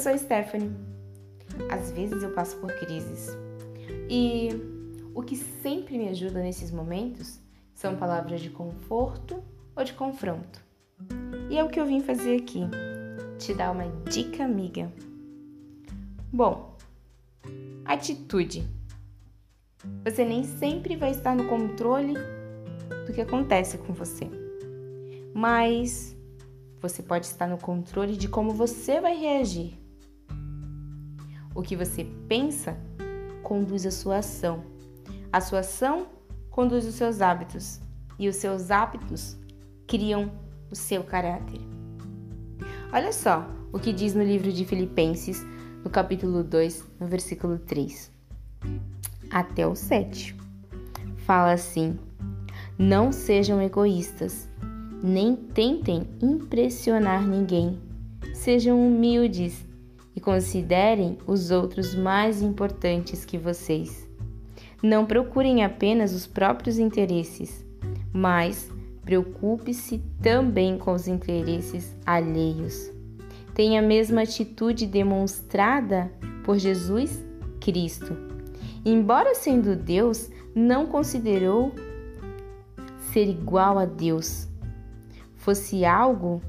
sou Stephanie. Às vezes eu passo por crises. E o que sempre me ajuda nesses momentos são palavras de conforto ou de confronto. E é o que eu vim fazer aqui, te dar uma dica amiga. Bom, atitude. Você nem sempre vai estar no controle do que acontece com você, mas você pode estar no controle de como você vai reagir. O que você pensa conduz a sua ação. A sua ação conduz os seus hábitos. E os seus hábitos criam o seu caráter. Olha só o que diz no livro de Filipenses, no capítulo 2, no versículo 3 até o 7. Fala assim: Não sejam egoístas nem tentem impressionar ninguém. Sejam humildes e considerem os outros mais importantes que vocês. Não procurem apenas os próprios interesses, mas preocupe-se também com os interesses alheios. Tenha a mesma atitude demonstrada por Jesus Cristo. Embora sendo Deus, não considerou ser igual a Deus fosse algo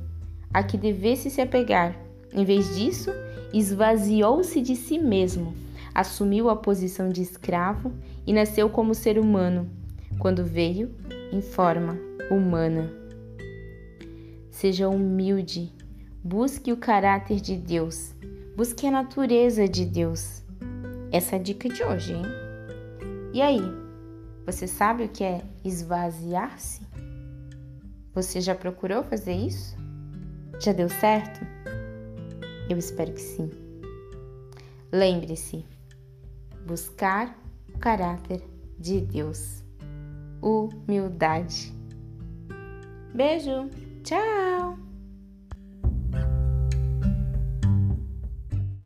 a que devesse se apegar. Em vez disso, esvaziou-se de si mesmo, assumiu a posição de escravo e nasceu como ser humano, quando veio em forma humana. Seja humilde, busque o caráter de Deus, busque a natureza de Deus. Essa é a dica de hoje, hein? E aí, você sabe o que é esvaziar-se? Você já procurou fazer isso? Já deu certo? Eu espero que sim. Lembre-se, buscar o caráter de Deus. Humildade. Beijo, tchau!